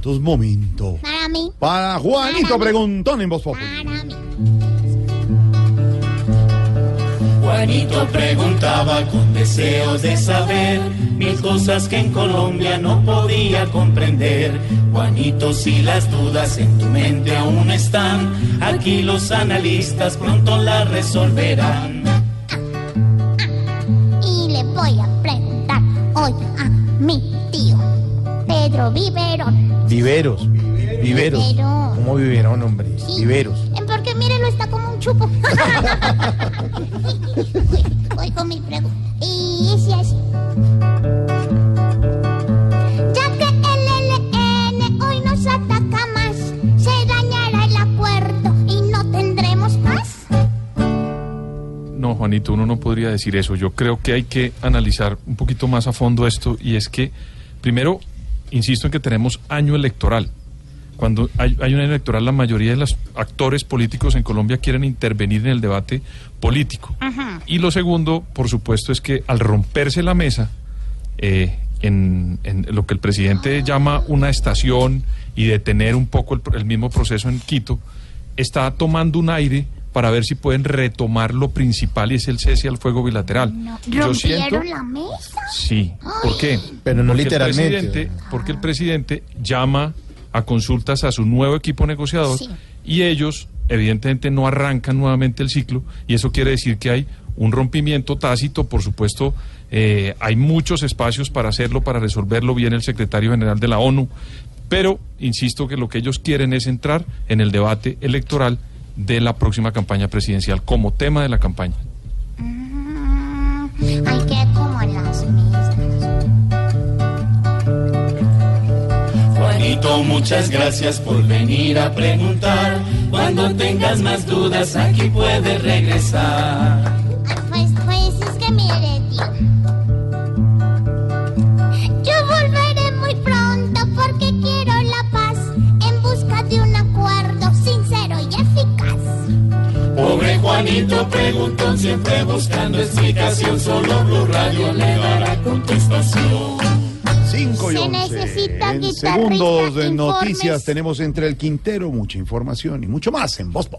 Minutos, momento. Para mí. Para Juanito Preguntón en Voz Populi. Para mí. Juanito preguntaba con deseos de saber mil cosas que en Colombia no podía comprender. Juanito, si las dudas en tu mente aún están, aquí los analistas pronto las resolverán. Y le voy a preguntar hoy a mi tío Pedro Viverón. Viveros. Viveros. Viverón. ¿Cómo vivieron, hombre? Sí. Viveros. Porque mírelo, está como un chupo. voy, voy con mi pregunta. Y dice así. Ya que el LN hoy nos ataca más, se dañará el acuerdo y no tendremos paz. No, Juanito, uno no podría decir eso. Yo creo que hay que analizar un poquito más a fondo esto y es que, primero, insisto en que tenemos año electoral. Cuando hay, hay un año electoral, la mayoría de los actores políticos en Colombia quieren intervenir en el debate político. Y lo segundo, por supuesto, es que al romperse la mesa, eh, en, en lo que el presidente llama una estación y detener un poco el, el mismo proceso en Quito, está tomando un aire para ver si pueden retomar lo principal y es el cese al fuego bilateral. No, Yo ¿Rompieron siento, la mesa? sí, ¿por qué? Pero no Porque el literalmente. presidente- porque el presidente llama a consultas a su nuevo equipo negociador Sí. y ellos evidentemente no arrancan nuevamente el ciclo y eso quiere decir que hay un rompimiento tácito, por supuesto, eh, hay muchos espacios para hacerlo, para resolverlo bien el secretario general de la ONU, pero insisto que lo que ellos quieren es entrar en el debate electoral de la próxima campaña presidencial como tema de la campaña. Mm, Hay que como las mesas. Juanito, muchas gracias por venir a preguntar. Cuando tengas más dudas, aquí puedes regresar. Juanito preguntó siempre buscando explicación. Solo Blue Radio le dará contestación. 5 y Se 11. necesita En segundos de noticias tenemos entre el Quintero mucha información y mucho más en Voz.